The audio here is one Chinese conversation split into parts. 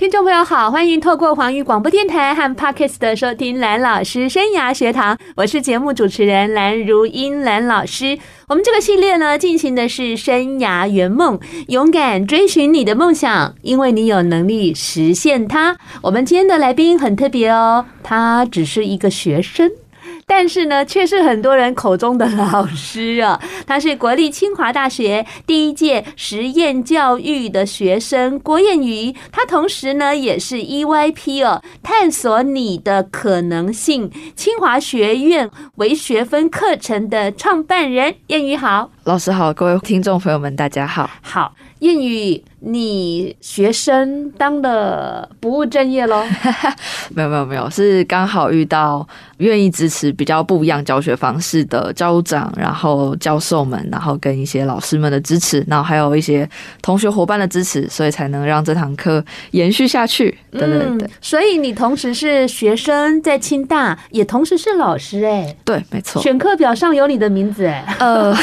听众朋友好，欢迎透过环宇广播电台和 Podcast 的收听蓝老师生涯学堂，我是节目主持人蓝如英蓝老师。我们这个系列呢，进行的是生涯圆梦，勇敢追寻你的梦想，因为你有能力实现它。我们今天的来宾很特别哦，他只是一个学生。但是呢，却是很多人口中的老师啊。他是国立清华大学第一届实验教育的学生郭燕瑜，他同时呢也是 EYP 哦，探索你的可能性清华学院为学分课程的创办人。燕瑜好，老师好，各位听众朋友们，大家好。好，彦瑜。你学生当的不务正业喽？没有没有没有，是刚好遇到愿意支持比较不一样教学方式的教务长，然后教授们，然后跟一些老师们的支持，然后还有一些同学伙伴的支持，所以才能让这堂课延续下去。对对对，嗯，所以你同时是学生在清大，也同时是老师哎。对，没错。选课表上有你的名字哎。呃，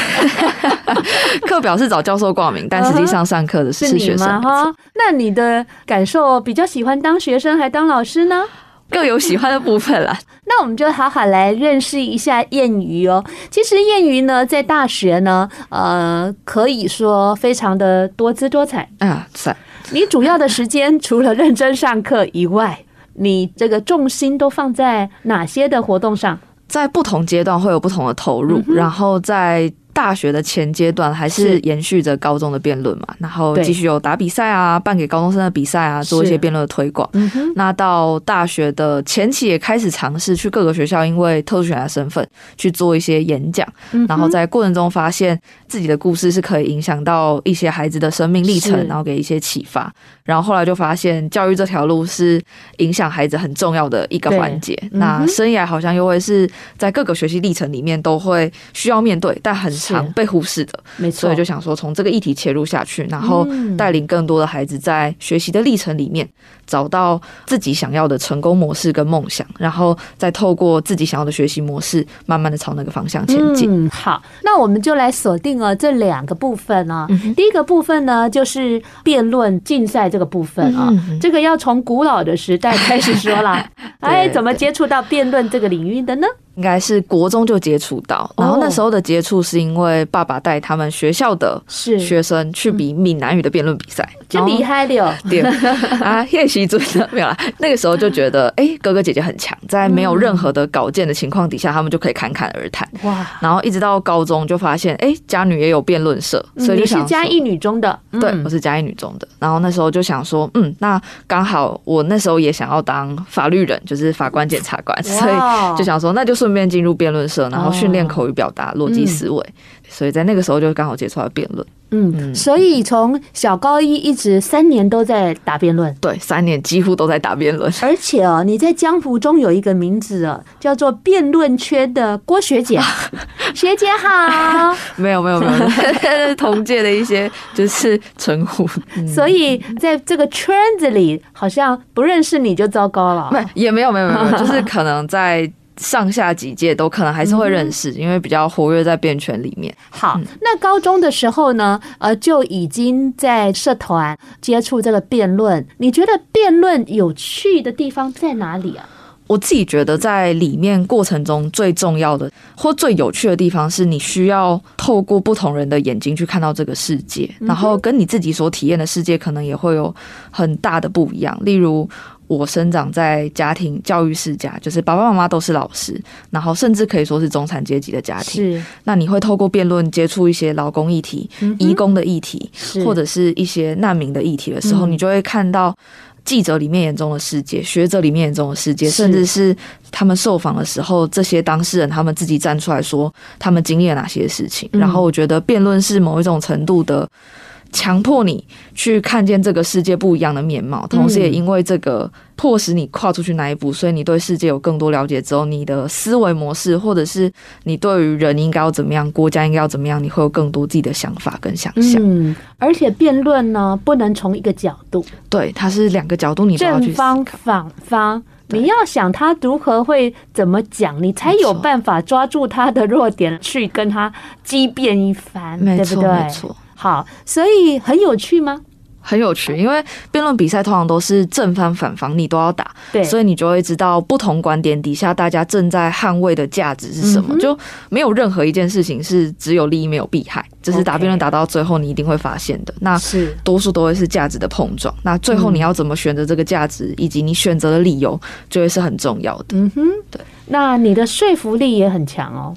课表是找教授挂名，但实际上上课的是学生。吗？哈，那你的感受比较喜欢当学生还当老师呢？各有喜欢的部分啦。那我们就好好来认识一下谚语哦。其实谚语呢，在大学呢，呃，可以说非常的多姿多彩啊。是。你主要的时间除了认真上课以外，你这个重心都放在哪些的活动上？在不同阶段会有不同的投入，嗯、然后在。大学的前阶段还是延续着高中的辩论嘛，然后继续有打比赛啊，办给高中生的比赛啊，做一些辩论的推广。那到大学的前期也开始尝试去各个学校，因为特殊选材身份去做一些演讲，然后在过程中发现自己的故事是可以影响到一些孩子的生命历程，然后给一些启发。然后后来就发现教育这条路是影响孩子很重要的一个环节。那生涯好像又会是在各个学习历程里面都会需要面对，但很。常被忽视的，没错，所以就想说从这个议题切入下去，然后带领更多的孩子在学习的历程里面找到自己想要的成功模式跟梦想，然后再透过自己想要的学习模式，慢慢的朝那个方向前进。嗯，好，那我们就来锁定了这两个部分啊。第一个部分呢，就是辩论竞赛这个部分啊，这个要从古老的时代开始说了。哎，怎么接触到辩论这个领域的呢？应该是国中就接触到，然后那时候的接触是因为爸爸带他们学校的学生去比闽南语的辩论比赛，就厉害了。对 啊，练习真的没有啦。那个时候就觉得，哎，哥哥姐姐很强，在没有任何的稿件的情况底下，他们就可以侃侃而谈。哇！然后一直到高中就发现，哎，嘉女也有辩论社，所以就想你是嘉义女中的，对，我是嘉义女中的。然后那时候就想说，嗯，那刚好我那时候也想要当法律人，就是法官、检察官，所以就想说，那就是。顺便进入辩论社，然后训练口语表达、逻辑思维，所以在那个时候就刚好接触到辩论。嗯，所以从小高一一直三年都在打辩论，对，三年几乎都在打辩论。而且哦，你在江湖中有一个名字哦，叫做辩论圈的郭学姐，学姐好。没有没有没有，同届的一些就是称呼。所以在这个圈子里，好像不认识你就糟糕了。没也没有没有没有，就是可能在。上下几届都可能还是会认识，因为比较活跃在辩圈里面。好，那高中的时候呢，呃，就已经在社团接触这个辩论。你觉得辩论有趣的地方在哪里啊？我自己觉得在里面过程中最重要的或最有趣的地方，是你需要透过不同人的眼睛去看到这个世界，然后跟你自己所体验的世界可能也会有很大的不一样。例如。我生长在家庭教育世家，就是爸爸妈妈都是老师，然后甚至可以说是中产阶级的家庭。是，那你会透过辩论接触一些劳工议题、移工的议题，或者是一些难民的议题的时候，你就会看到记者里面眼中的世界，学者里面眼中的世界，甚至是他们受访的时候，这些当事人他们自己站出来说他们经历了哪些事情。然后我觉得辩论是某一种程度的。强迫你去看见这个世界不一样的面貌，同时也因为这个迫使你跨出去那一步，所以你对世界有更多了解之后，你的思维模式或者是你对于人应该要怎么样，国家应该要怎么样，你会有更多自己的想法跟想象。嗯，而且辩论呢，不能从一个角度，对，它是两个角度，你都要去正方反方。你要想他如何会怎么讲，你才有办法抓住他的弱点去跟他激辩一番，对不对？没错。好，所以很有趣吗？很有趣，因为辩论比赛通常都是正方反方，你都要打，对，所以你就会知道不同观点底下大家正在捍卫的价值是什么，嗯、就没有任何一件事情是只有利益没有弊害，这是打辩论打到最后你一定会发现的。那是多数都会是价值的碰撞，那最后你要怎么选择这个价值，以及你选择的理由，就会是很重要的。嗯哼，对。那你的说服力也很强哦。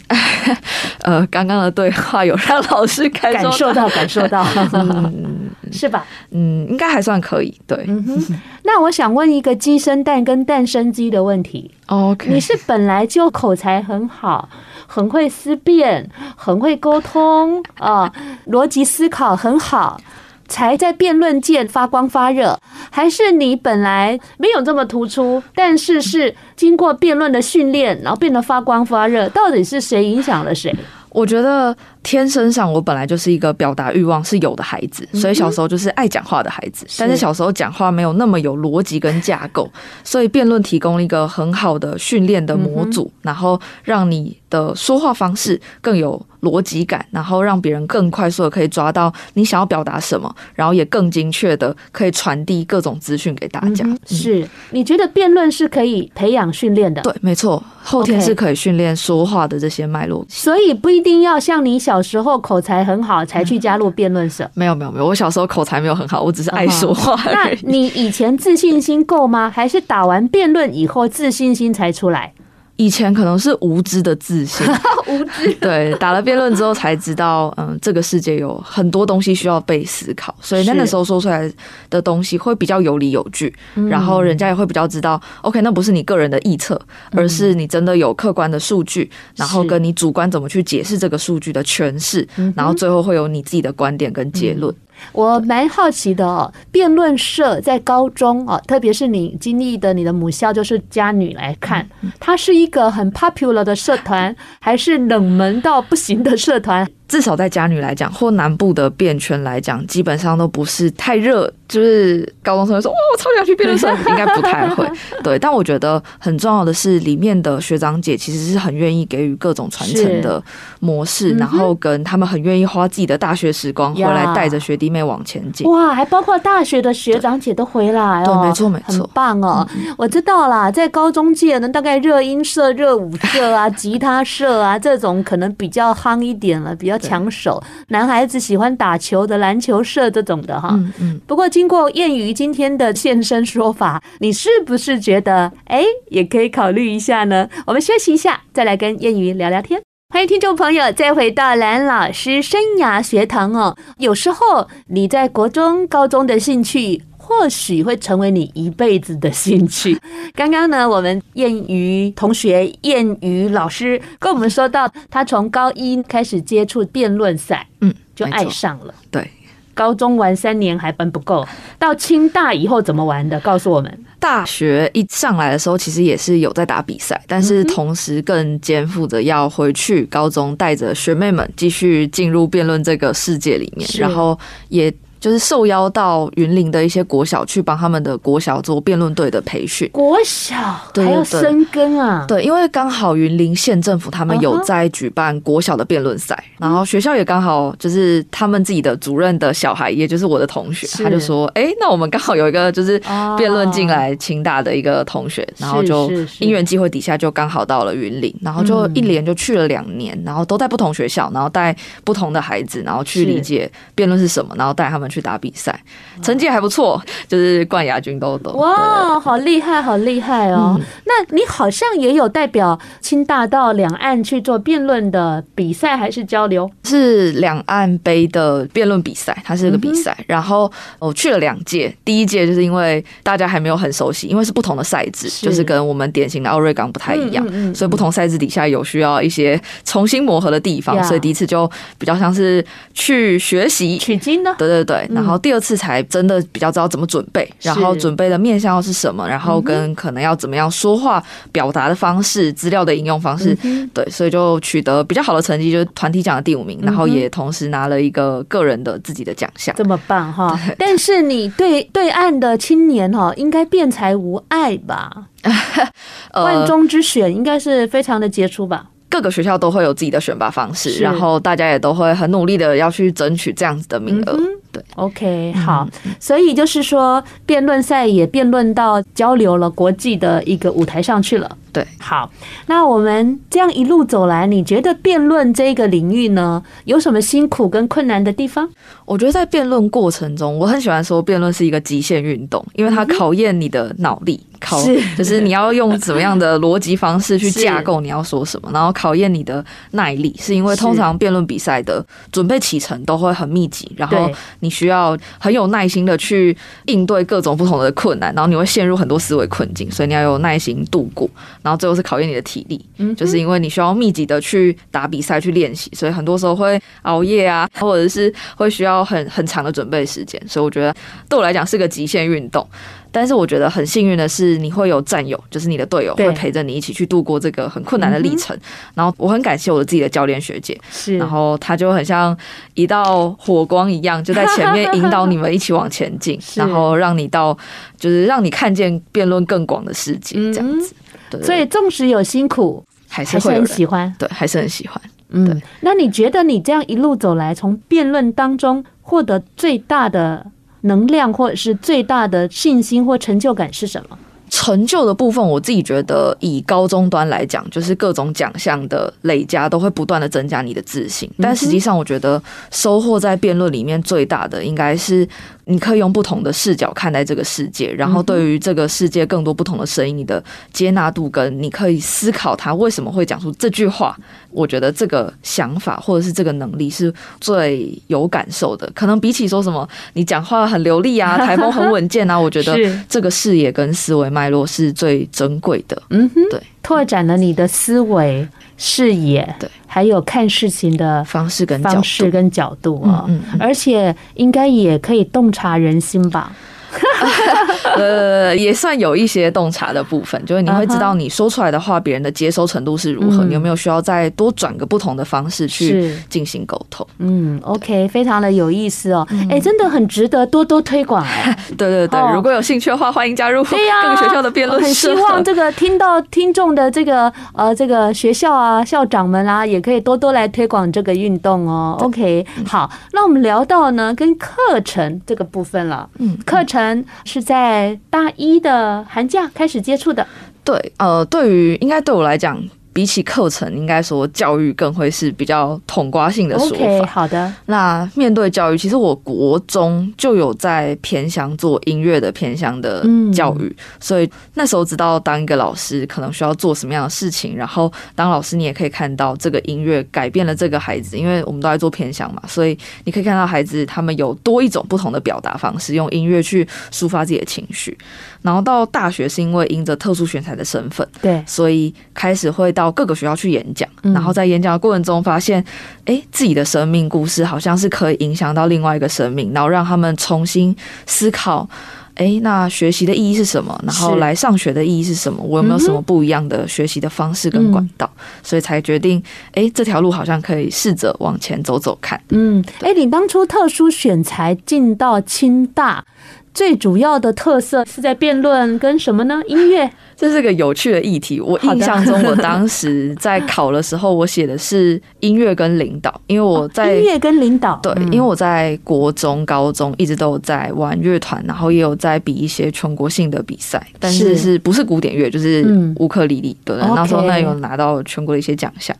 呃，刚刚的对话有让老师感受感受到，感受到，嗯、是吧？嗯，应该还算可以。对，嗯哼。那我想问一个鸡生蛋跟蛋生鸡的问题。OK，你是本来就口才很好，很会思辨，很会沟通啊，逻辑思考很好。才在辩论界发光发热，还是你本来没有这么突出，但是是经过辩论的训练，然后变得发光发热？到底是谁影响了谁？我觉得天生上我本来就是一个表达欲望是有的孩子，所以小时候就是爱讲话的孩子。但是小时候讲话没有那么有逻辑跟架构，所以辩论提供了一个很好的训练的模组，然后让你的说话方式更有逻辑感，然后让别人更快速的可以抓到你想要表达什么，然后也更精确的可以传递各种资讯给大家。嗯、是，你觉得辩论是可以培养训练的？对，没错，后天是可以训练说话的这些脉络。所以不一定要像你小时候口才很好才去加入辩论社。没有没有没有，我小时候口才没有很好，我只是爱说话。Uh-huh. 那你以前自信心够吗？还是打完辩论以后自信心才出来？以前可能是无知的自信，无知。对，打了辩论之后才知道，嗯，这个世界有很多东西需要被思考，所以那个时候说出来的东西会比较有理有据，然后人家也会比较知道，OK，那不是你个人的臆测，而是你真的有客观的数据，然后跟你主观怎么去解释这个数据的诠释，然后最后会有你自己的观点跟结论。我蛮好奇的哦，辩论社在高中哦，特别是你经历的你的母校就是家女来看，它是一个很 popular 的社团，还是冷门到不行的社团？至少在嘉女来讲，或南部的辩圈来讲，基本上都不是太热。就是高中生会说：“哇，我超想去辩论社。”应该不太会。对，但我觉得很重要的是，里面的学长姐其实是很愿意给予各种传承的模式，然后跟他们很愿意花自己的大学时光回来带着学弟妹往前进。哇，还包括大学的学长姐都回来哦。对，没错没错，很棒哦。我知道啦，在高中界呢，大概热音社、热舞社啊、吉他社啊这种可能比较夯一点了，比较。抢手，男孩子喜欢打球的篮球社这种的哈。嗯嗯。不过经过谚语今天的现身说法，你是不是觉得哎，也可以考虑一下呢？我们休息一下，再来跟谚语聊聊天。欢迎听众朋友再回到蓝老师生涯学堂哦。有时候你在国中、高中的兴趣。或许会成为你一辈子的兴趣。刚刚呢，我们燕瑜同学、燕瑜老师跟我们说到，他从高一开始接触辩论赛，嗯，就爱上了。对，高中玩三年还分不够，到清大以后怎么玩的？告诉我们。大学一上来的时候，其实也是有在打比赛，但是同时更肩负着要回去高中，带着学妹们继续进入辩论这个世界里面，然后也。就是受邀到云林的一些国小去帮他们的国小做辩论队的培训。国小还要深耕啊？对，因为刚好云林县政府他们有在举办国小的辩论赛，然后学校也刚好就是他们自己的主任的小孩，也就是我的同学，他就说：“哎，那我们刚好有一个就是辩论进来清大的一个同学，然后就因缘机会底下就刚好到了云林，然后就一连就去了两年，然后都在不同学校，然后带不同的孩子，然后去理解辩论是什么，然后带他们。去打比赛，成绩还不错，就是冠亚军都得。哇，好厉害，好厉害哦！嗯、那你好像也有代表清大到两岸去做辩论的比赛还是交流？是两岸杯的辩论比赛，它是一个比赛。嗯、然后我去了两届，第一届就是因为大家还没有很熟悉，因为是不同的赛制，是就是跟我们典型的奥瑞港不太一样，所以不同赛制底下有需要一些重新磨合的地方，嗯、所以第一次就比较像是去学习取经呢。对对对，然后第二次才真的比较知道怎么准备，嗯、然后准备的面向是什么，然后跟可能要怎么样说话表达的方式、资料的应用方式，嗯、对，所以就取得比较好的成绩，就是团体奖的第五名，然后也同时拿了一个个人的自己的奖项，这么棒哈！但是你对对岸的青年哈，应该辩才无碍吧？万中之选，应该是非常的杰出吧？各个学校都会有自己的选拔方式，然后大家也都会很努力的要去争取这样子的名额。对，OK，好，所以就是说，辩论赛也辩论到交流了国际的一个舞台上去了。对，好，那我们这样一路走来，你觉得辩论这个领域呢，有什么辛苦跟困难的地方？我觉得在辩论过程中，我很喜欢说辩论是一个极限运动，因为它考验你的脑力，考就是你要用怎么样的逻辑方式去架构你要说什么，然后考验你的耐力，是。因为通常辩论比赛的准备启程都会很密集，然后你需要很有耐心的去应对各种不同的困难，然后你会陷入很多思维困境，所以你要有耐心度过。然后最后是考验你的体力，嗯，就是因为你需要密集的去打比赛去练习，所以很多时候会熬夜啊，或者是会需要很很长的准备时间。所以我觉得对我来讲是个极限运动。但是我觉得很幸运的是，你会有战友，就是你的队友会陪着你一起去度过这个很困难的历程。然后我很感谢我的自己的教练学姐，是，然后他就很像一道火光一样，就在前面引导你们一起往前进，然后让你到就是让你看见辩论更广的世界这样子。对，所以纵使有辛苦，还是会很喜欢，对，还是很喜欢。嗯，那你觉得你这样一路走来，从辩论当中获得最大的能量，或者是最大的信心或成就感是什么？成就的部分，我自己觉得以高中端来讲，就是各种奖项的累加都会不断的增加你的自信。但实际上，我觉得收获在辩论里面最大的，应该是你可以用不同的视角看待这个世界，然后对于这个世界更多不同的声音，你的接纳度跟你可以思考他为什么会讲出这句话。我觉得这个想法或者是这个能力是最有感受的。可能比起说什么你讲话很流利啊，台风很稳健啊，我觉得这个视野跟思维脉络是最珍贵的。嗯哼，对，拓展了你的思维视野，对，还有看事情的方式跟方式跟角度啊，嗯，而且应该也可以洞察人心吧。呃，也算有一些洞察的部分，就是你会知道你说出来的话，别人的接收程度是如何，你有没有需要再多转个不同的方式去进行沟通？嗯，OK，非常的有意思哦，哎，真的很值得多多推广。对对对，如果有兴趣的话，欢迎加入各个学校的辩论社。很希望 这个听到听众的这个呃这个学校啊校长们啊，也可以多多来推广这个运动哦。OK，好，那我们聊到呢跟课程这个部分了，嗯，课程。是在大一的寒假开始接触的。对，呃，对于应该对我来讲。比起课程，应该说教育更会是比较统括性的说法。Okay, 好的，那面对教育，其实我国中就有在偏乡做音乐的偏乡的教育，嗯、所以那时候知道当一个老师可能需要做什么样的事情。然后当老师，你也可以看到这个音乐改变了这个孩子，因为我们都在做偏乡嘛，所以你可以看到孩子他们有多一种不同的表达方式，用音乐去抒发自己的情绪。然后到大学是因为因着特殊选材的身份，对，所以开始会到各个学校去演讲。然后在演讲的过程中发现，哎，自己的生命故事好像是可以影响到另外一个生命，然后让他们重新思考，哎，那学习的意义是什么？然后来上学的意义是什么？我有没有什么不一样的学习的方式跟管道？所以才决定，哎，这条路好像可以试着往前走走看。嗯，哎，你当初特殊选材进到清大。最主要的特色是在辩论跟什么呢？音乐，这是个有趣的议题。我印象中，我当时在考的时候，我写的是音乐跟领导，因为我在 音乐跟领导，对，因为我在国中、高中一直都有在玩乐团，然后也有在比一些全国性的比赛，但是是不是古典乐，就是乌克丽丽。对，那时候那有拿到全国的一些奖项，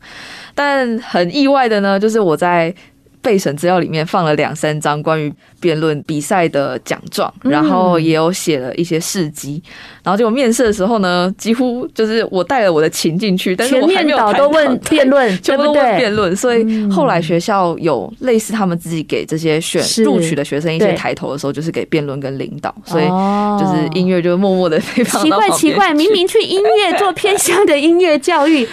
但很意外的呢，就是我在。备审资料里面放了两三张关于辩论比赛的奖状，然后也有写了一些事迹。然后结果面试的时候呢，几乎就是我带了我的琴进去，但是我还没有谈到都问辩论，全部都问辩论。所以后来学校有类似他们自己给这些选录取的学生一些抬头的时候，就是给辩论跟领导。所以就是音乐就默默的非常奇怪奇怪，明明去音乐做偏 向的音乐教育。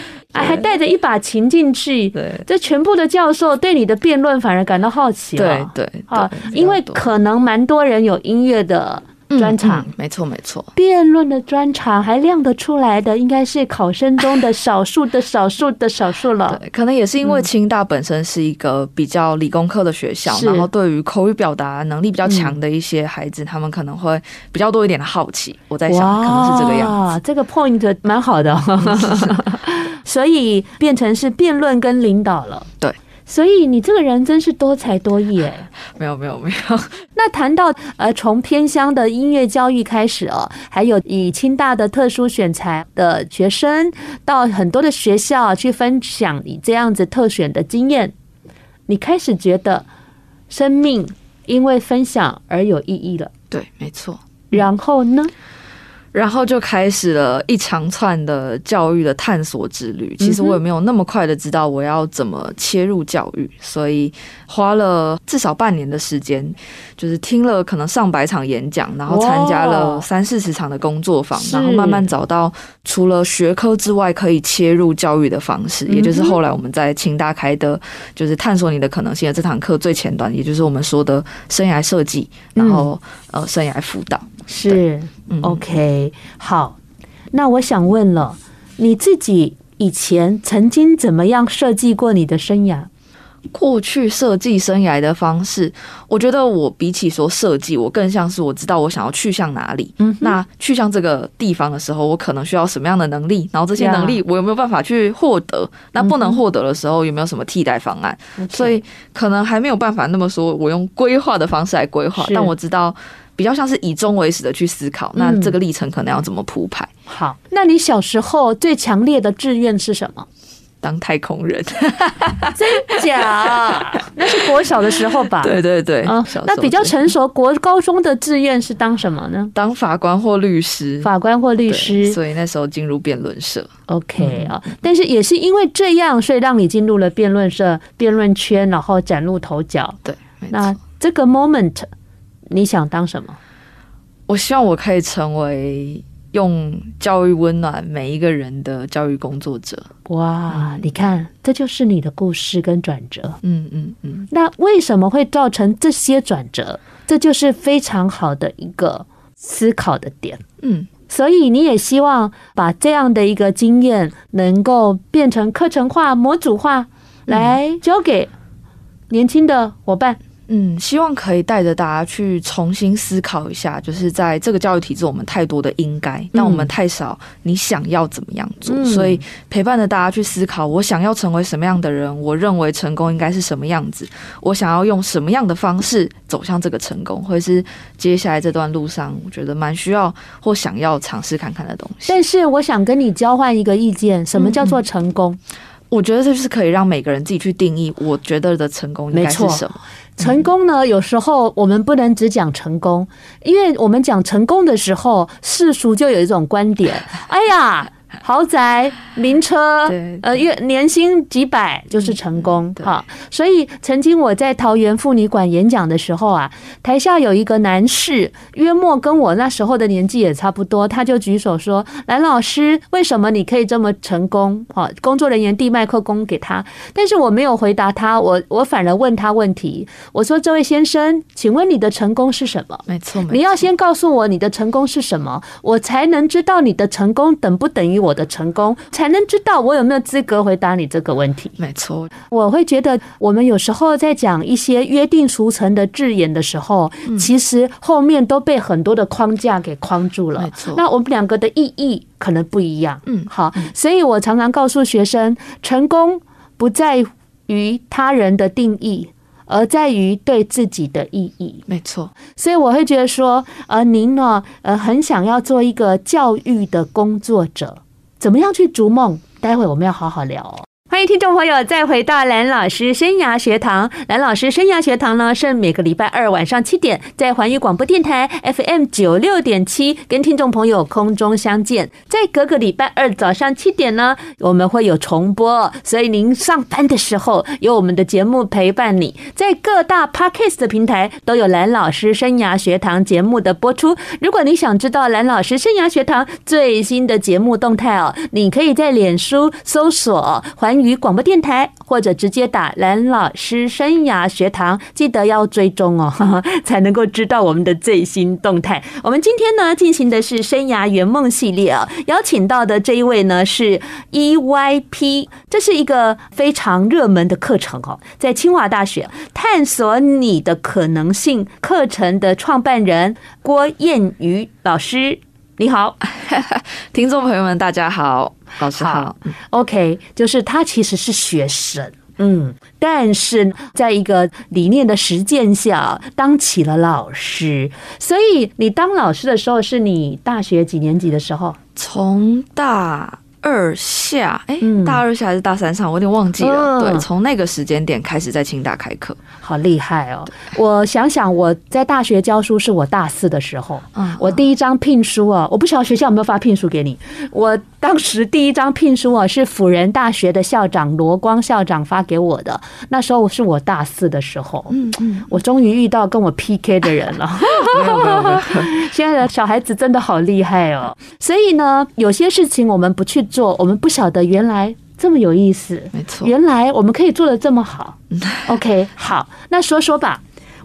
还带着一把琴进去，对，这全部的教授对你的辩论反而感到好奇了，对对啊，因为可能蛮多人有音乐的专场，没错没错，辩论的专场还亮得出来的，应该是考生中的少数的少数的少数了。对，可能也是因为清大本身是一个比较理工科的学校，然后对于口语表达能力比较强的一些孩子，他们可能会比较多一点的好奇。我在想，可能是这个样子。这个 point 蛮好的。所以变成是辩论跟领导了。对，所以你这个人真是多才多艺哎。没有没有没有。那谈到呃，从偏乡的音乐教育开始哦，还有以清大的特殊选材的学生到很多的学校去分享你这样子特选的经验，你开始觉得生命因为分享而有意义了。对，没错。然后呢？然后就开始了一长串的教育的探索之旅。其实我也没有那么快的知道我要怎么切入教育，所以花了至少半年的时间，就是听了可能上百场演讲，然后参加了三四十场的工作坊，然后慢慢找到除了学科之外可以切入教育的方式，也就是后来我们在清大开的，就是探索你的可能性的这堂课最前端，也就是我们说的生涯设计，然后呃生涯辅导。是，OK，好，那我想问了，你自己以前曾经怎么样设计过你的生涯？过去设计生涯的方式，我觉得我比起说设计，我更像是我知道我想要去向哪里。嗯，那去向这个地方的时候，我可能需要什么样的能力？然后这些能力我有没有办法去获得？那不能获得的时候，有没有什么替代方案？所以可能还没有办法那么说，我用规划的方式来规划，但我知道。比较像是以终为始的去思考，那这个历程可能要怎么铺排？嗯。好，那你小时候最强烈的志愿是什么？当太空人。真假？那是国小的时候吧？对 对对。啊，那比较成熟，国高中的志愿是当什么呢？当法官或律师。法官或律师。所以那时候进入辩论社。OK 啊，但是也是因为这样，所以让你进入了辩论社、辩论圈，然后崭露头角。对，那这个 moment。你想当什么？我希望我可以成为用教育温暖每一个人的教育工作者。哇，嗯、你看，这就是你的故事跟转折。嗯嗯嗯。那为什么会造成这些转折？这就是非常好的一个思考的点。嗯，所以你也希望把这样的一个经验能够变成课程化、模组化，来教给年轻的伙伴。嗯，希望可以带着大家去重新思考一下，就是在这个教育体制，我们太多的应该，但我们太少你想要怎么样做，嗯、所以陪伴着大家去思考，我想要成为什么样的人，我认为成功应该是什么样子，我想要用什么样的方式走向这个成功，或是接下来这段路上，我觉得蛮需要或想要尝试看看的东西。但是我想跟你交换一个意见，什么叫做成功？嗯、我觉得这是可以让每个人自己去定义，我觉得的成功应该是什么。成功呢？有时候我们不能只讲成功，因为我们讲成功的时候，世俗就有一种观点。哎呀。豪宅、名车，呃，月年薪几百就是成功，哈。所以曾经我在桃园妇女馆演讲的时候啊，台下有一个男士，约莫跟我那时候的年纪也差不多，他就举手说：“蓝老师，为什么你可以这么成功？”好，工作人员递麦克风给他，但是我没有回答他，我我反而问他问题，我说：“这位先生，请问你的成功是什么？”没错，你要先告诉我你的成功是什么，我才能知道你的成功等不等于。我的成功，才能知道我有没有资格回答你这个问题。没错，我会觉得我们有时候在讲一些约定俗成的字眼的时候，其实后面都被很多的框架给框住了。没错，那我们两个的意义可能不一样。嗯，好，所以我常常告诉学生，成功不在于他人的定义。而在于对自己的意义，没错。所以我会觉得说，呃，您呢，呃，很想要做一个教育的工作者，怎么样去逐梦？待会我们要好好聊哦。欢迎听众朋友再回到蓝老师生涯学堂。蓝老师生涯学堂呢，是每个礼拜二晚上七点在环宇广播电台 FM 九六点七跟听众朋友空中相见。在隔个礼拜二早上七点呢，我们会有重播，所以您上班的时候有我们的节目陪伴你。在各大 Podcast 平台都有蓝老师生涯学堂节目的播出。如果你想知道蓝老师生涯学堂最新的节目动态哦，你可以在脸书搜索环宇。与广播电台，或者直接打蓝老师生涯学堂，记得要追踪哦，才能够知道我们的最新动态。我们今天呢进行的是生涯圆梦系列啊，邀请到的这一位呢是 EYP，这是一个非常热门的课程哦，在清华大学探索你的可能性课程的创办人郭燕瑜老师。你好，听众朋友们，大家好，老师好。好 OK，就是他其实是学生，嗯，但是在一个理念的实践下，当起了老师。所以你当老师的时候，是你大学几年级的时候？从大。二下，哎，大二下还是大三上，我有点忘记了。对，从那个时间点开始在清大开课，好厉害哦！我想想，我在大学教书是我大四的时候，我第一张聘书啊，我不晓得学校有没有发聘书给你。我当时第一张聘书啊，是辅仁大学的校长罗光校长发给我的。那时候是我大四的时候，嗯嗯，我终于遇到跟我 PK 的人了。没有没有没有，现在的小孩子真的好厉害哦。所以呢，有些事情我们不去做，我们不晓得原来这么有意思。没错，原来我们可以做的这么好。OK，好，那说说吧，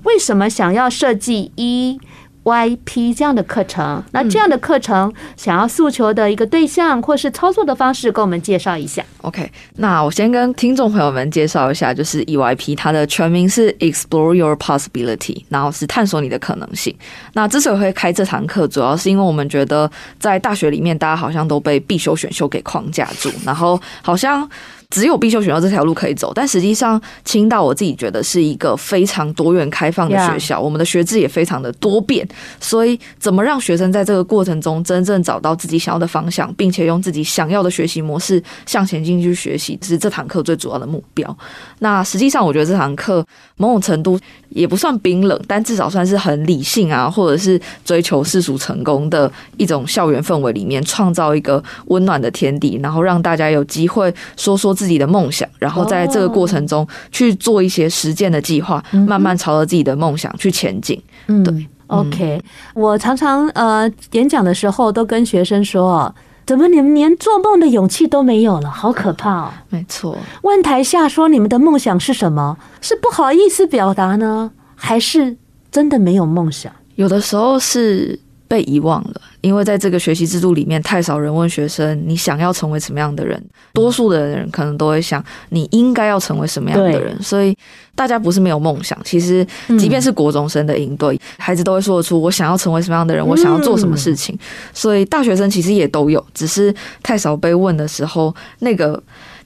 为什么想要设计一？YP 这样的课程，那这样的课程想要诉求的一个对象或是操作的方式，跟我们介绍一下。OK，那我先跟听众朋友们介绍一下，就是 EYP 它的全名是 Explore Your Possibility，然后是探索你的可能性。那之所以会开这堂课，主要是因为我们觉得在大学里面，大家好像都被必修选修给框架住，然后好像。只有必修学校这条路可以走，但实际上青岛我自己觉得是一个非常多元开放的学校，我们的学制也非常的多变，所以怎么让学生在这个过程中真正找到自己想要的方向，并且用自己想要的学习模式向前进去学习，是这堂课最主要的目标。那实际上我觉得这堂课某种程度也不算冰冷，但至少算是很理性啊，或者是追求世俗成功的一种校园氛围里面，创造一个温暖的天地，然后让大家有机会说说。自己的梦想，然后在这个过程中去做一些实践的计划，慢慢朝着自己的梦想去前进。嗯，对，OK。我常常呃演讲的时候都跟学生说：“怎么你们连做梦的勇气都没有了？好可怕哦！”没错。问台下说：“你们的梦想是什么？是不好意思表达呢，还是真的没有梦想？有的时候是。”被遗忘了，因为在这个学习制度里面，太少人问学生你想要成为什么样的人。多数的人可能都会想你应该要成为什么样的人。所以大家不是没有梦想，其实即便是国中生的应对，孩子都会说得出我想要成为什么样的人，我想要做什么事情。所以大学生其实也都有，只是太少被问的时候，那个。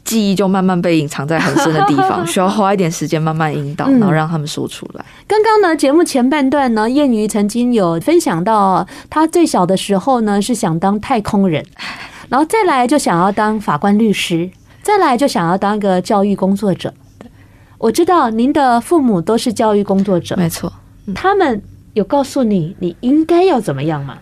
记忆就慢慢被隐藏在很深的地方，需要花一点时间慢慢引导，然后让他们说出来。刚刚呢，节目前半段呢，燕瑜曾经有分享到，他最小的时候呢是想当太空人，然后再来就想要当法官、律师，再来就想要当个教育工作者。我知道您的父母都是教育工作者，没错，他们有告诉你你应该要怎么样吗？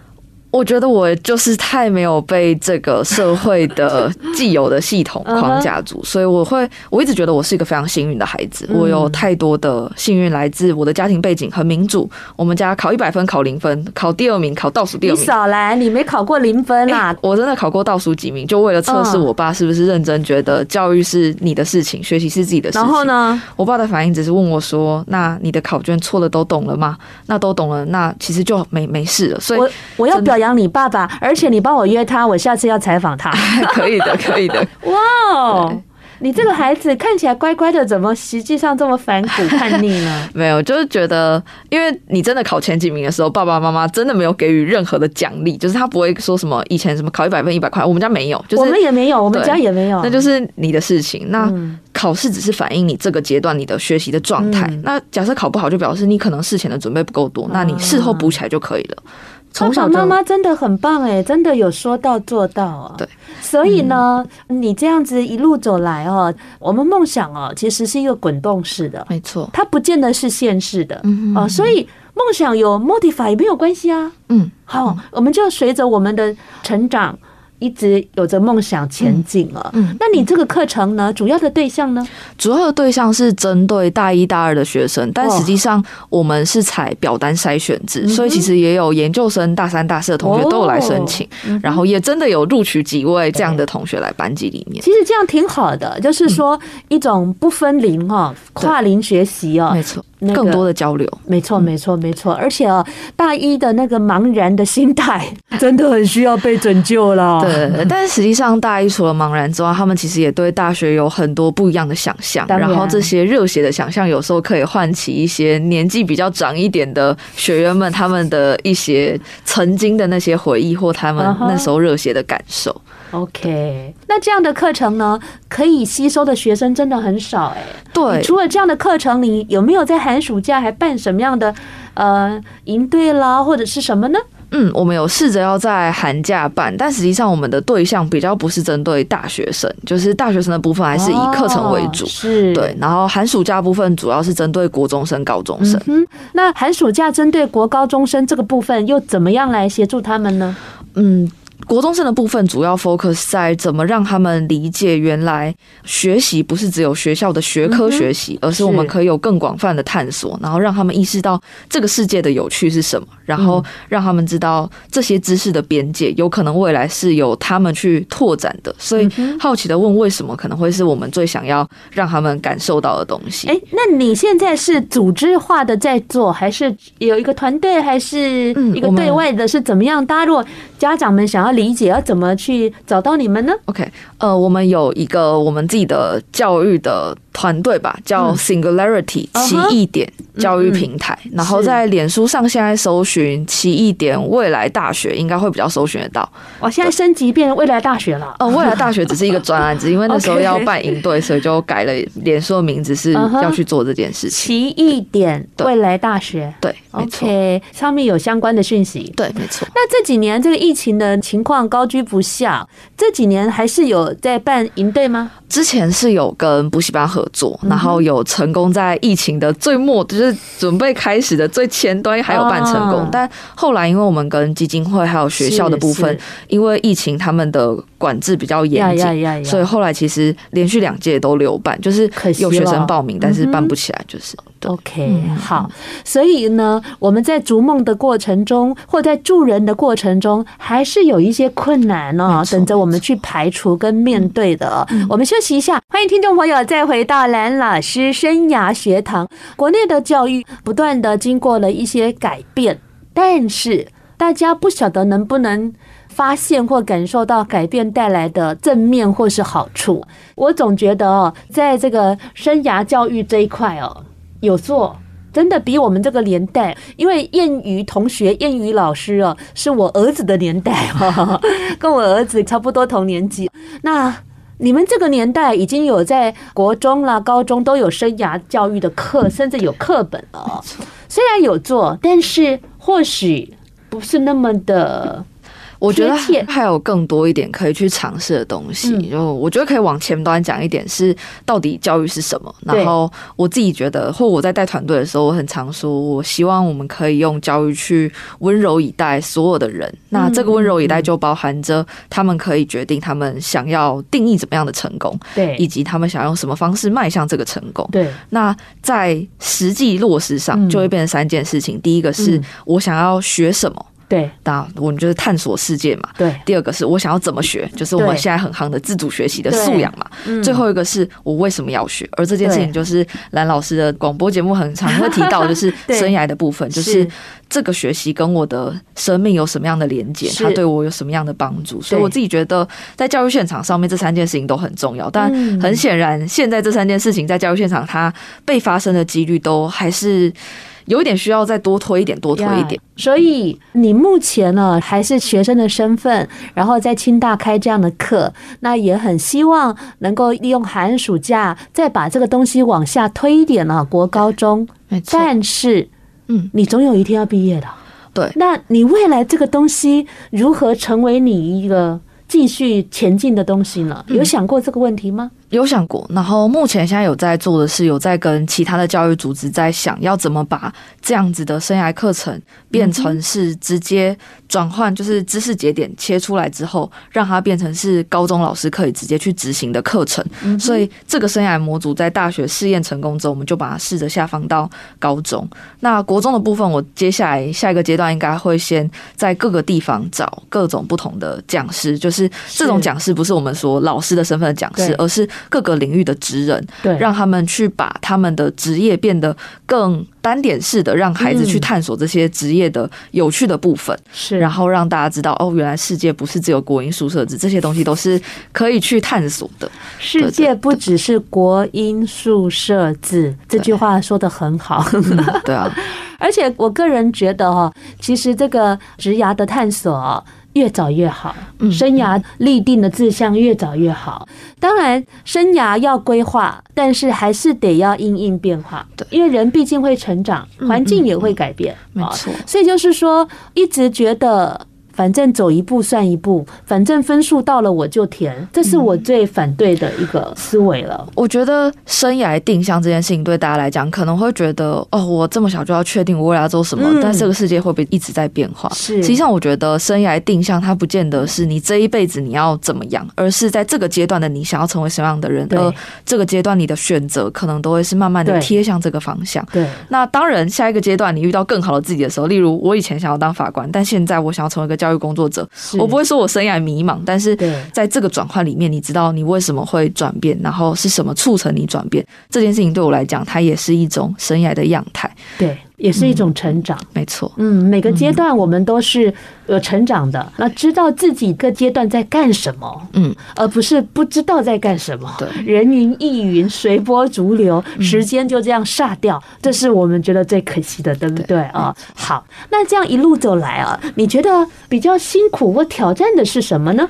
我觉得我就是太没有被这个社会的既有的系统 框架住，所以我会我一直觉得我是一个非常幸运的孩子。我有太多的幸运来自我的家庭背景很民主，我们家考一百分考零分，考第二名考倒数第二名。你少来，你没考过零分啦！我真的考过倒数几名，就为了测试我爸是不是认真觉得教育是你的事情，学习是自己的事情。然后呢，我爸的反应只是问我说：“那你的考卷错了都懂了吗？”那都懂了，那其实就没没事了。所以我我要表扬。让你爸爸，而且你帮我约他，我下次要采访他。可以的，可以的。哇哦，你这个孩子看起来乖乖的，怎么实际上这么反骨叛逆呢？没有，就是觉得，因为你真的考前几名的时候，爸爸妈妈真的没有给予任何的奖励，就是他不会说什么以前什么考一百分一百块，我们家没有，就是我们也没有，我们家也没有，那就是你的事情。那考试只是反映你这个阶段你的学习的状态。那假设考不好，就表示你可能事前的准备不够多，那你事后补起来就可以了。从小妈妈真的很棒哎，真的有说到做到啊。对，所以呢，你这样子一路走来哦，我们梦想哦，其实是一个滚动式的，没错，它不见得是现实的。嗯哦，所以梦想有 modify 也没有关系啊。嗯，好，我们就随着我们的成长。一直有着梦想前进了，嗯，嗯，那你这个课程呢？主要的对象呢？主要的对象是针对大一、大二的学生，但实际上我们是采表单筛选制，所以其实也有研究生大三、大四的同学都有来申请，然后也真的有录取几位这样的同学来班级里面。其实这样挺好的，就是说一种不分龄哈，跨龄学习哦，没错。更多的交流，没错，没错，没错。而且啊，大一的那个茫然的心态，真的很需要被拯救了。对，但是实际上，大一除了茫然之外，他们其实也对大学有很多不一样的想象。然后这些热血的想象，有时候可以唤起一些年纪比较长一点的学员们，他们的一些曾经的那些回忆，或他们那时候热血的感受。OK，那这样的课程呢，可以吸收的学生真的很少哎。对，除了这样的课程，你有没有在寒暑假还办什么样的呃营队啦，或者是什么呢？嗯，我们有试着要在寒假办，但实际上我们的对象比较不是针对大学生，就是大学生的部分还是以课程为主。是，对。然后寒暑假部分主要是针对国中生、高中生。嗯，那寒暑假针对国高中生这个部分，又怎么样来协助他们呢？嗯。国中生的部分主要 focus 在怎么让他们理解，原来学习不是只有学校的学科学习，而是我们可以有更广泛的探索，然后让他们意识到这个世界的有趣是什么，然后让他们知道这些知识的边界有可能未来是由他们去拓展的。所以好奇的问，为什么可能会是我们最想要让他们感受到的东西？哎，那你现在是组织化的在做，还是有一个团队，还是一个对外的？是怎么样？大家如果家长们想要理解要怎么去找到你们呢？OK，呃，我们有一个我们自己的教育的。团队吧，叫 Singularity 奇异点教育平台，然后在脸书上现在搜寻奇异点未来大学，应该会比较搜寻得到。哇，现在升级变成未来大学了。呃，未来大学只是一个专案，只 因为那时候要办营队，所以就改了脸书的名字，是要去做这件事情。奇异点未来大学，对，没错，OK，上面有相关的讯息。对，没错。那这几年这个疫情的情况高居不下，这几年还是有在办营队吗？之前是有跟补习班合作，然后有成功在疫情的最末，就是准备开始的最前端还有办成功，但后来因为我们跟基金会还有学校的部分，因为疫情他们的管制比较严谨，所以后来其实连续两届都留办，就是有学生报名，但是办不起来，就是。OK，好，所以呢，我们在逐梦的过程中，或在助人的过程中，还是有一些困难哦，等着我们去排除跟面对的。我们休息一下，欢迎听众朋友再回到蓝老师生涯学堂。国内的教育不断的经过了一些改变，但是大家不晓得能不能发现或感受到改变带来的正面或是好处。我总觉得哦，在这个生涯教育这一块哦。有做，真的比我们这个年代，因为谚语同学、谚语老师啊，是我儿子的年代哈，跟我儿子差不多同年纪。那你们这个年代已经有在国中啦、高中都有生涯教育的课，甚至有课本了。虽然有做，但是或许不是那么的。我觉得还有更多一点可以去尝试的东西，就我觉得可以往前端讲一点，是到底教育是什么。然后我自己觉得，或我在带团队的时候，我很常说，我希望我们可以用教育去温柔以待所有的人。那这个温柔以待就包含着他们可以决定他们想要定义怎么样的成功，对，以及他们想用什么方式迈向这个成功。对，那在实际落实上就会变成三件事情。第一个是我想要学什么。对，那我们就是探索世界嘛。对，第二个是我想要怎么学，就是我们现在很夯的自主学习的素养嘛。最后一个是我为什么要学，而这件事情就是蓝老师的广播节目很常会提到，就是生涯的部分，就是这个学习跟我的生命有什么样的连接，它对我有什么样的帮助。所以我自己觉得，在教育现场上面，这三件事情都很重要。但很显然，现在这三件事情在教育现场，它被发生的几率都还是。有一点需要再多推一点，多推一点。Yeah, 所以你目前呢还是学生的身份，然后在清大开这样的课，那也很希望能够利用寒暑假再把这个东西往下推一点了，国高中。没错。但是，嗯，你总有一天要毕业的。对，那你未来这个东西如何成为你一个继续前进的东西呢？有想过这个问题吗？嗯有想过，然后目前现在有在做的是，有在跟其他的教育组织在想要怎么把这样子的生涯课程变成是直接转换，就是知识节点切出来之后，让它变成是高中老师可以直接去执行的课程。所以这个生涯模组在大学试验成功之后，我们就把它试着下放到高中。那国中的部分，我接下来下一个阶段应该会先在各个地方找各种不同的讲师，就是这种讲师不是我们说老师的身份的讲师，而是各个领域的职人，对，让他们去把他们的职业变得更单点式的，让孩子去探索这些职业的有趣的部分，是，然后让大家知道哦，原来世界不是只有国音数设、制，这些东西都是可以去探索的。世界不只是国音数设、制，这句话说的很好。对啊，而且我个人觉得哈，其实这个职涯的探索。越早越好，生涯立定的志向越早越好。当然，生涯要规划，但是还是得要因应变化。对，因为人毕竟会成长，环境也会改变。没错，所以就是说，一直觉得。反正走一步算一步，反正分数到了我就填，这是我最反对的一个思维了。我觉得生涯定向这件事情对大家来讲，可能会觉得哦，我这么小就要确定我未来要做什么，嗯、但这个世界会不会一直在变化？是，实际上我觉得生涯定向它不见得是你这一辈子你要怎么样，而是在这个阶段的你想要成为什么样的人，而这个阶段你的选择可能都会是慢慢的贴向这个方向。对，那当然下一个阶段你遇到更好的自己的时候，例如我以前想要当法官，但现在我想要成为一个。教育工作者，我不会说我生涯迷茫，但是在这个转换里面，你知道你为什么会转变，然后是什么促成你转变这件事情，对我来讲，它也是一种生涯的样态。对。也是一种成长，嗯、没错。嗯，每个阶段我们都是有成长的，那、嗯、知道自己各阶段在干什么，嗯，而不是不知道在干什么。对，人云亦云，随波逐流，时间就这样煞掉，嗯、这是我们觉得最可惜的，对不对啊？好，那这样一路走来啊，你觉得比较辛苦或挑战的是什么呢？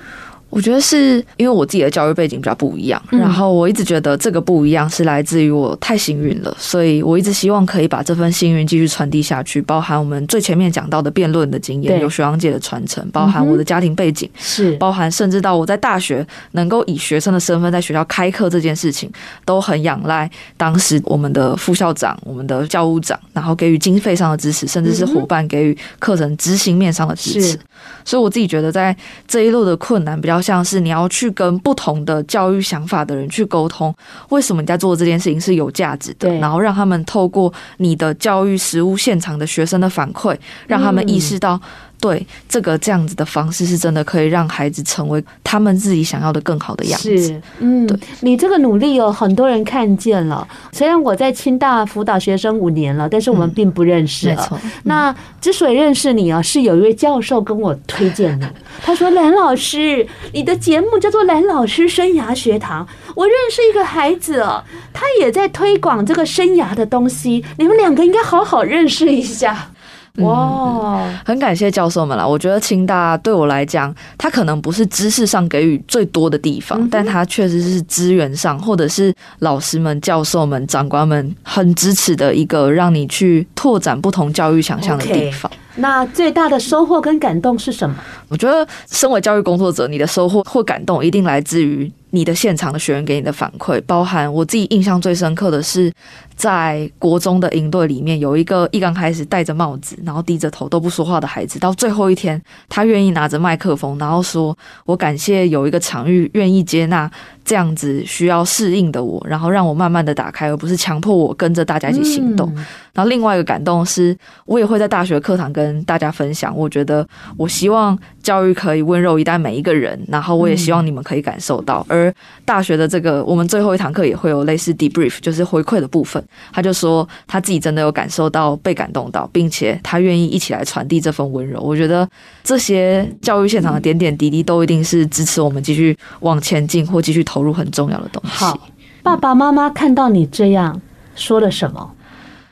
我觉得是因为我自己的教育背景比较不一样，然后我一直觉得这个不一样是来自于我太幸运了，所以我一直希望可以把这份幸运继续传递下去，包含我们最前面讲到的辩论的经验，有学长姐的传承，包含我的家庭背景，是包含甚至到我在大学能够以学生的身份在学校开课这件事情，都很仰赖当时我们的副校长、我们的教务长，然后给予经费上的支持，甚至是伙伴给予课程执行面上的支持。所以我自己觉得在这一路的困难比较。像是你要去跟不同的教育想法的人去沟通，为什么你在做这件事情是有价值的？然后让他们透过你的教育实务现场的学生的反馈，让他们意识到。对，这个这样子的方式是真的可以让孩子成为他们自己想要的更好的样子。是，嗯，对，你这个努力有很多人看见了。虽然我在清大辅导学生五年了，但是我们并不认识。没错。那之所以认识你啊，是有一位教授跟我推荐的。他说：“蓝老师，你的节目叫做蓝老师生涯学堂。我认识一个孩子哦，他也在推广这个生涯的东西。你们两个应该好好认识一下。”哇、嗯，很感谢教授们啦！我觉得清大对我来讲，它可能不是知识上给予最多的地方，嗯、但它确实是资源上，或者是老师们、教授们、长官们很支持的一个，让你去拓展不同教育想象的地方。Okay. 那最大的收获跟感动是什么？我觉得，身为教育工作者，你的收获或感动一定来自于你的现场的学员给你的反馈，包含我自己印象最深刻的是。在国中的营队里面，有一个一刚开始戴着帽子，然后低着头都不说话的孩子，到最后一天，他愿意拿着麦克风，然后说：“我感谢有一个场域愿意接纳这样子需要适应的我，然后让我慢慢的打开，而不是强迫我跟着大家一起行动。”然后另外一个感动是，我也会在大学课堂跟大家分享，我觉得我希望教育可以温柔以待每一个人，然后我也希望你们可以感受到。而大学的这个，我们最后一堂课也会有类似 debrief，就是回馈的部分。他就说他自己真的有感受到被感动到，并且他愿意一起来传递这份温柔。我觉得这些教育现场的点点滴滴都一定是支持我们继续往前进或继续投入很重要的东西。好，爸爸妈妈看到你这样说了什么？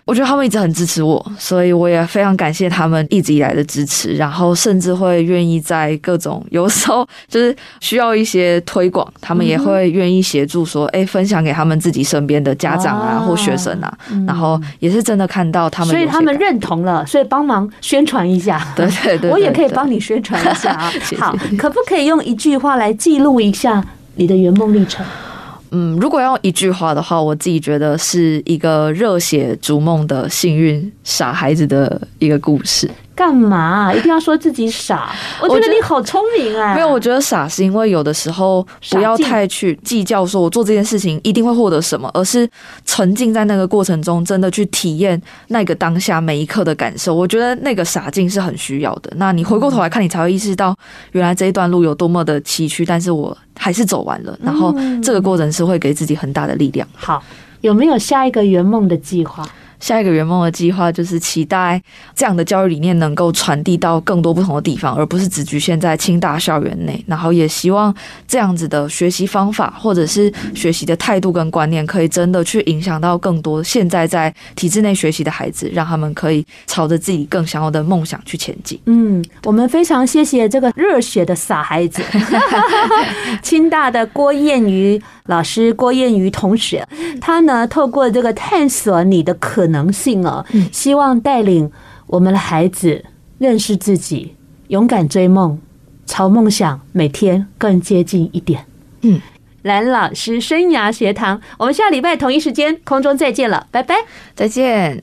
我觉得他们一直很支持我，所以我也非常感谢他们一直以来的支持，然后甚至会愿意在各种有时候就是需要一些推广，他们也会愿意协助说，哎，分享给他们自己身边的家长啊或学生啊，然后也是真的看到他们，所以他们认同了，所以帮忙宣传一下，对对对，我也可以帮你宣传一下啊。好，可不可以用一句话来记录一下你的圆梦历程？嗯，如果要用一句话的话，我自己觉得是一个热血逐梦的幸运傻孩子的一个故事。干嘛一定要说自己傻？我觉得你好聪明啊！没有，我觉得傻是因为有的时候不要太去计较，说我做这件事情一定会获得什么，而是沉浸在那个过程中，真的去体验那个当下每一刻的感受。我觉得那个傻劲是很需要的。那你回过头来看，你才会意识到原来这一段路有多么的崎岖，但是我还是走完了。然后这个过程是会给自己很大的力量。好，有没有下一个圆梦的计划？下一个圆梦的计划就是期待这样的教育理念能够传递到更多不同的地方，而不是只局限在清大校园内。然后也希望这样子的学习方法或者是学习的态度跟观念，可以真的去影响到更多现在在体制内学习的孩子，让他们可以朝着自己更想要的梦想去前进。嗯，我们非常谢谢这个热血的傻孩子，清大的郭燕瑜老师，郭燕瑜同学，他呢透过这个探索你的可能。能性哦，希望带领我们的孩子认识自己，勇敢追梦，朝梦想每天更接近一点。嗯，蓝老师生涯学堂，我们下礼拜同一时间空中再见了，拜拜，再见。